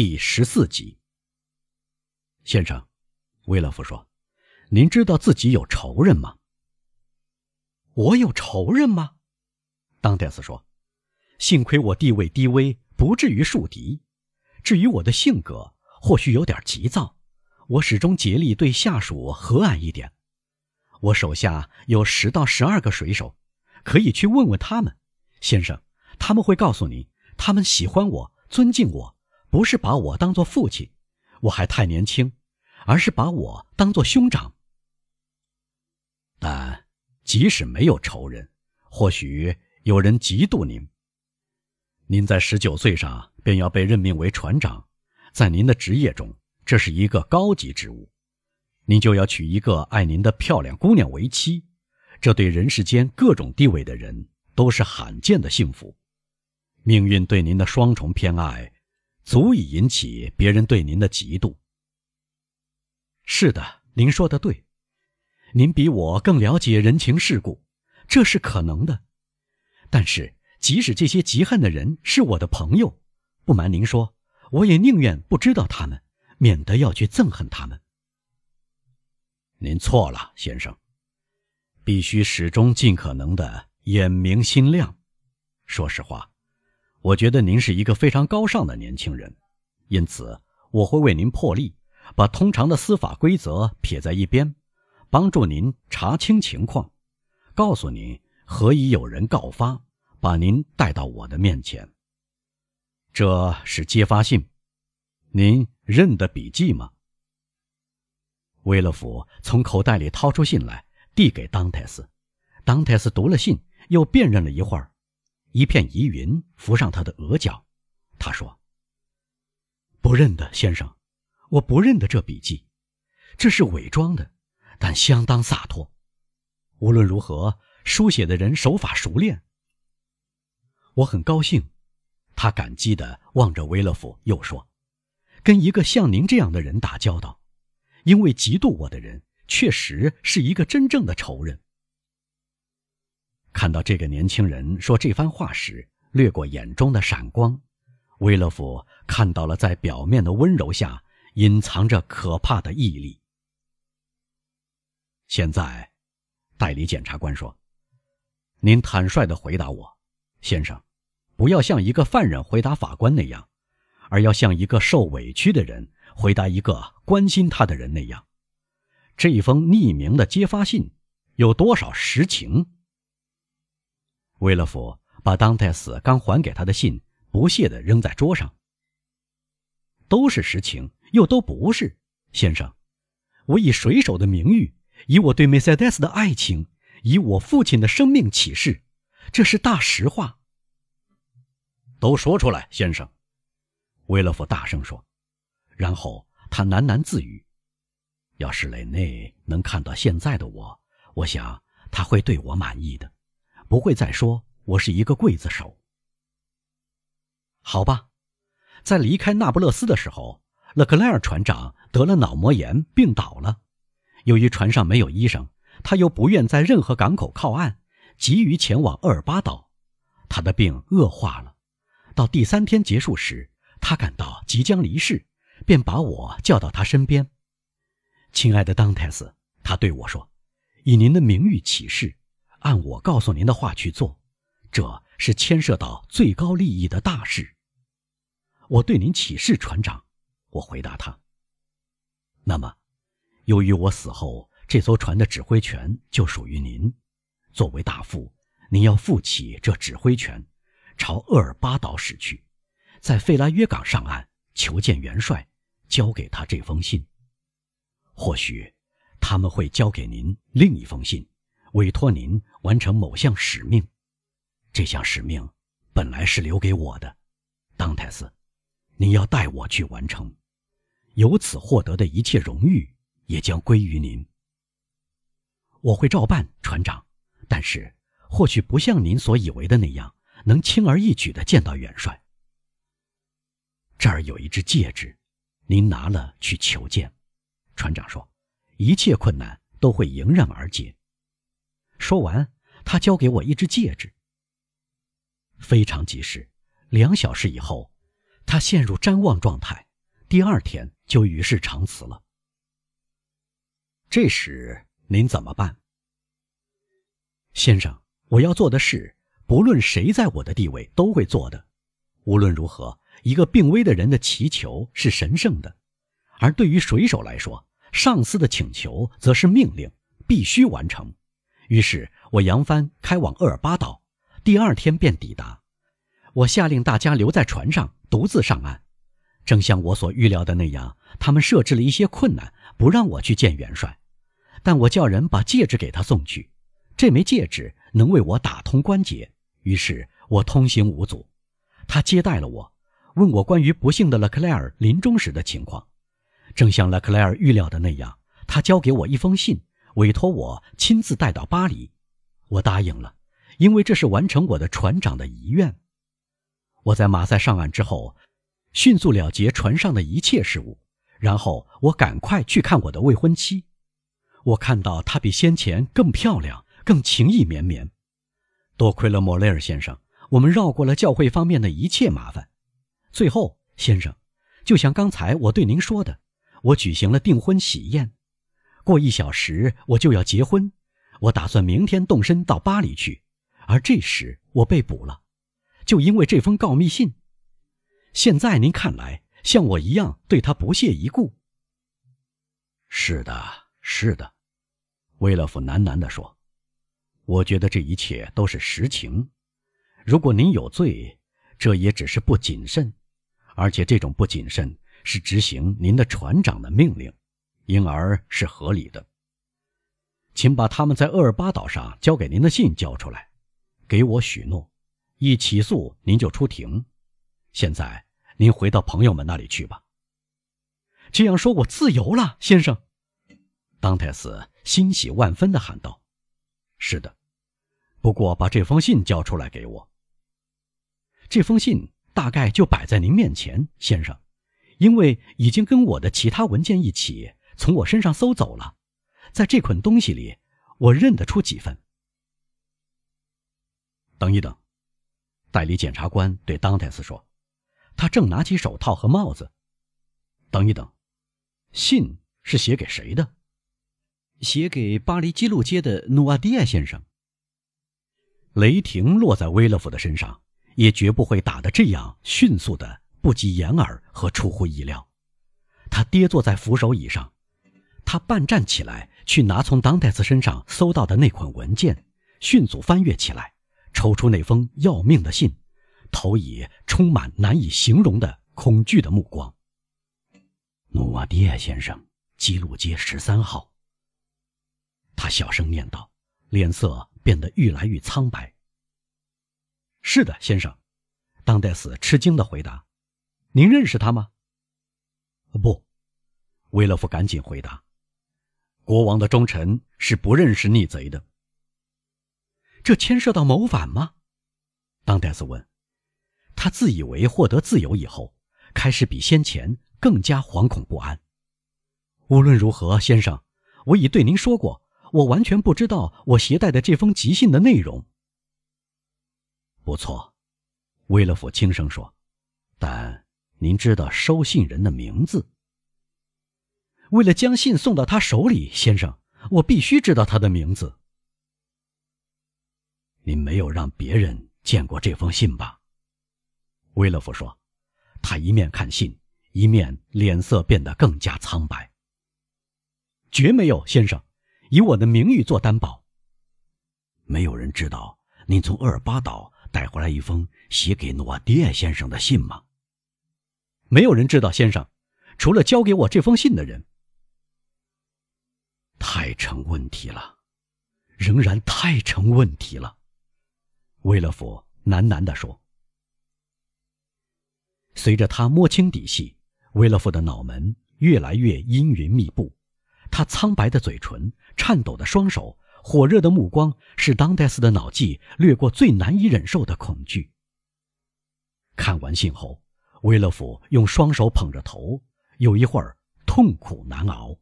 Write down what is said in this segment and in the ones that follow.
第十四集。先生，威勒夫说：“您知道自己有仇人吗？”我有仇人吗？当戴斯说：“幸亏我地位低微，不至于树敌。至于我的性格，或许有点急躁。我始终竭力对下属和蔼一点。我手下有十到十二个水手，可以去问问他们，先生，他们会告诉你，他们喜欢我，尊敬我。”不是把我当做父亲，我还太年轻，而是把我当做兄长。但即使没有仇人，或许有人嫉妒您。您在十九岁上便要被任命为船长，在您的职业中，这是一个高级职务。您就要娶一个爱您的漂亮姑娘为妻，这对人世间各种地位的人都是罕见的幸福。命运对您的双重偏爱。足以引起别人对您的嫉妒。是的，您说的对，您比我更了解人情世故，这是可能的。但是，即使这些嫉恨的人是我的朋友，不瞒您说，我也宁愿不知道他们，免得要去憎恨他们。您错了，先生，必须始终尽可能的眼明心亮。说实话。我觉得您是一个非常高尚的年轻人，因此我会为您破例，把通常的司法规则撇在一边，帮助您查清情况，告诉您何以有人告发，把您带到我的面前。这是揭发信，您认得笔迹吗？威勒福从口袋里掏出信来，递给当泰斯。当泰斯读了信，又辨认了一会儿。一片疑云浮上他的额角，他说：“不认得，先生，我不认得这笔记，这是伪装的，但相当洒脱。无论如何，书写的人手法熟练。我很高兴。”他感激地望着威勒夫，又说：“跟一个像您这样的人打交道，因为嫉妒我的人确实是一个真正的仇人。”看到这个年轻人说这番话时，掠过眼中的闪光，威勒夫看到了在表面的温柔下隐藏着可怕的毅力。现在，代理检察官说：“您坦率地回答我，先生，不要像一个犯人回答法官那样，而要像一个受委屈的人回答一个关心他的人那样。这一封匿名的揭发信有多少实情？”威勒福把当泰斯刚还给他的信不屑地扔在桌上。都是实情，又都不是，先生。我以水手的名誉，以我对梅赛德斯的爱情，以我父亲的生命起誓，这是大实话。都说出来，先生。威勒福大声说，然后他喃喃自语：“要是雷内能看到现在的我，我想他会对我满意的。”不会再说我是一个刽子手。好吧，在离开那不勒斯的时候，勒克莱尔船长得了脑膜炎，病倒了。由于船上没有医生，他又不愿在任何港口靠岸，急于前往厄尔巴岛。他的病恶化了，到第三天结束时，他感到即将离世，便把我叫到他身边。亲爱的当泰斯，他对我说：“以您的名誉起誓。”按我告诉您的话去做，这是牵涉到最高利益的大事。我对您起誓，船长。我回答他。那么，由于我死后，这艘船的指挥权就属于您。作为大副，您要负起这指挥权，朝厄尔巴岛驶去，在费拉约港上岸，求见元帅，交给他这封信。或许，他们会交给您另一封信。委托您完成某项使命，这项使命本来是留给我的，当泰斯，您要带我去完成，由此获得的一切荣誉也将归于您。我会照办，船长，但是或许不像您所以为的那样，能轻而易举地见到元帅。这儿有一只戒指，您拿了去求见。船长说，一切困难都会迎刃而解。说完，他交给我一只戒指。非常及时，两小时以后，他陷入瞻望状态。第二天就与世长辞了。这时您怎么办，先生？我要做的事，不论谁在我的地位都会做的。无论如何，一个病危的人的祈求是神圣的，而对于水手来说，上司的请求则是命令，必须完成。于是我扬帆开往厄尔巴岛，第二天便抵达。我下令大家留在船上，独自上岸。正像我所预料的那样，他们设置了一些困难，不让我去见元帅。但我叫人把戒指给他送去，这枚戒指能为我打通关节。于是我通行无阻。他接待了我，问我关于不幸的勒克莱尔临终时的情况。正像勒克莱尔预料的那样，他交给我一封信，委托我亲自带到巴黎。我答应了，因为这是完成我的船长的遗愿。我在马赛上岸之后，迅速了结船上的一切事务，然后我赶快去看我的未婚妻。我看到她比先前更漂亮，更情意绵绵。多亏了莫雷尔先生，我们绕过了教会方面的一切麻烦。最后，先生，就像刚才我对您说的，我举行了订婚喜宴。过一小时我就要结婚，我打算明天动身到巴黎去，而这时我被捕了。就因为这封告密信，现在您看来像我一样对他不屑一顾。是的，是的，威勒夫喃喃地说：“我觉得这一切都是实情。如果您有罪，这也只是不谨慎，而且这种不谨慎是执行您的船长的命令，因而是合理的。请把他们在厄尔巴岛上交给您的信交出来，给我许诺。”一起诉您就出庭，现在您回到朋友们那里去吧。这样说，我自由了，先生。当泰斯欣喜万分地喊道：“是的，不过把这封信交出来给我。这封信大概就摆在您面前，先生，因为已经跟我的其他文件一起从我身上搜走了，在这捆东西里，我认得出几份。等一等。”代理检察官对当泰斯说：“他正拿起手套和帽子。等一等，信是写给谁的？写给巴黎基路街的努瓦迪埃先生。雷霆落在威勒夫的身上，也绝不会打得这样迅速的，不及掩耳和出乎意料。他跌坐在扶手椅上，他半站起来去拿从当代斯身上搜到的那捆文件，迅速翻阅起来。”抽出那封要命的信，投以充满难以形容的恐惧的目光。努瓦迪埃先生，基路街十三号。他小声念道，脸色变得愈来愈苍白。是的，先生，当代斯吃惊地回答：“您认识他吗？”“不。”威勒夫赶紧回答：“国王的忠臣是不认识逆贼的。”这牵涉到谋反吗？当戴斯问。他自以为获得自由以后，开始比先前更加惶恐不安。无论如何，先生，我已对您说过，我完全不知道我携带的这封急信的内容。不错，威勒夫轻声说。但您知道收信人的名字？为了将信送到他手里，先生，我必须知道他的名字。您没有让别人见过这封信吧？威勒夫说，他一面看信，一面脸色变得更加苍白。绝没有，先生，以我的名誉做担保。没有人知道您从厄尔巴岛带回来一封写给诺瓦迪埃先生的信吗？没有人知道，先生，除了交给我这封信的人。太成问题了，仍然太成问题了。威勒夫喃喃地说：“随着他摸清底细，威勒夫的脑门越来越阴云密布，他苍白的嘴唇、颤抖的双手、火热的目光，使当戴斯的脑际掠过最难以忍受的恐惧。看完信后，威勒夫用双手捧着头，有一会儿痛苦难熬。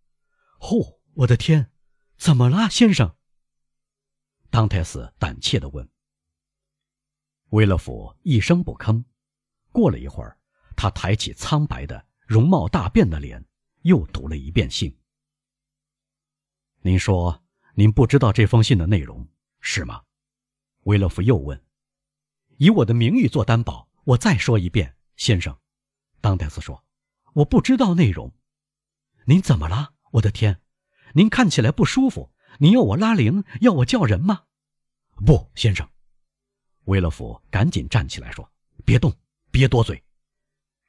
“哦，我的天，怎么了，先生？”当泰斯胆怯地问。威勒夫一声不吭。过了一会儿，他抬起苍白的、容貌大变的脸，又读了一遍信。您说您不知道这封信的内容是吗？威勒夫又问。以我的名誉做担保，我再说一遍，先生。当泰斯说：“我不知道内容。您怎么了？我的天，您看起来不舒服。您要我拉铃，要我叫人吗？”不，先生。威勒夫赶紧站起来说：“别动，别多嘴。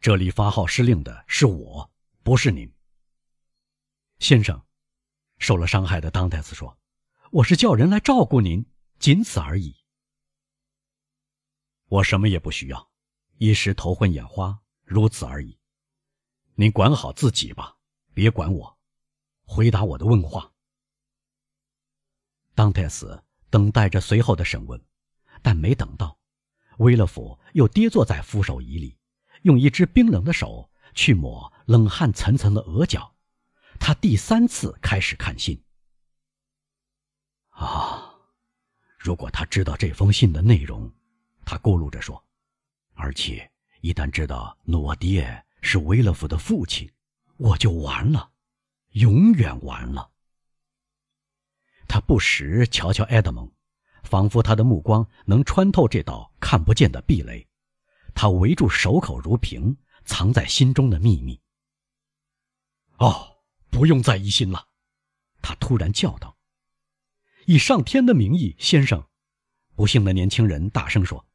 这里发号施令的是我，不是您。”先生，受了伤害的当戴斯说：“我是叫人来照顾您，仅此而已。我什么也不需要，一时头昏眼花，如此而已。您管好自己吧，别管我，回答我的问话。”当泰斯等待着随后的审问。但没等到，威勒夫又跌坐在扶手椅里，用一只冰冷的手去抹冷汗涔涔的额角。他第三次开始看信。啊，如果他知道这封信的内容，他咕噜着说，而且一旦知道诺爹是威勒夫的父亲，我就完了，永远完了。他不时瞧瞧埃德蒙。仿佛他的目光能穿透这道看不见的壁垒，他围住守口如瓶，藏在心中的秘密。哦，不用再疑心了，他突然叫道：“以上天的名义，先生！”不幸的年轻人大声说：“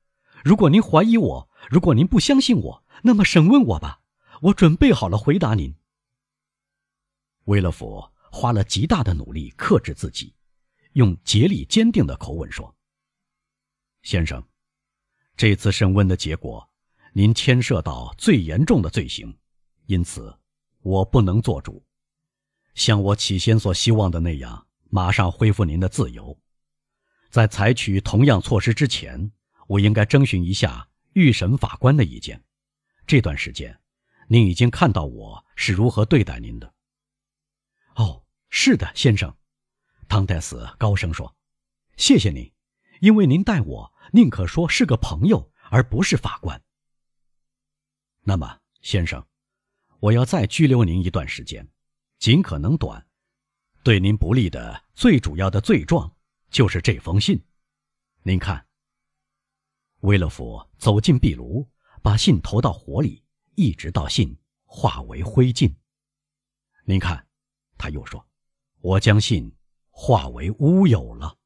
如果您怀疑我，如果您不相信我，那么审问我吧，我准备好了回答您。”威勒佛花了极大的努力克制自己。用竭力坚定的口吻说：“先生，这次审问的结果，您牵涉到最严重的罪行，因此我不能做主。像我起先所希望的那样，马上恢复您的自由。在采取同样措施之前，我应该征询一下预审法官的意见。这段时间，您已经看到我是如何对待您的。是的，先生。”汤戴斯高声说：“谢谢您，因为您待我宁可说是个朋友，而不是法官。那么，先生，我要再拘留您一段时间，尽可能短。对您不利的最主要的罪状就是这封信。您看。”威勒夫走进壁炉，把信投到火里，一直到信化为灰烬。您看，他又说：“我将信。”化为乌有了。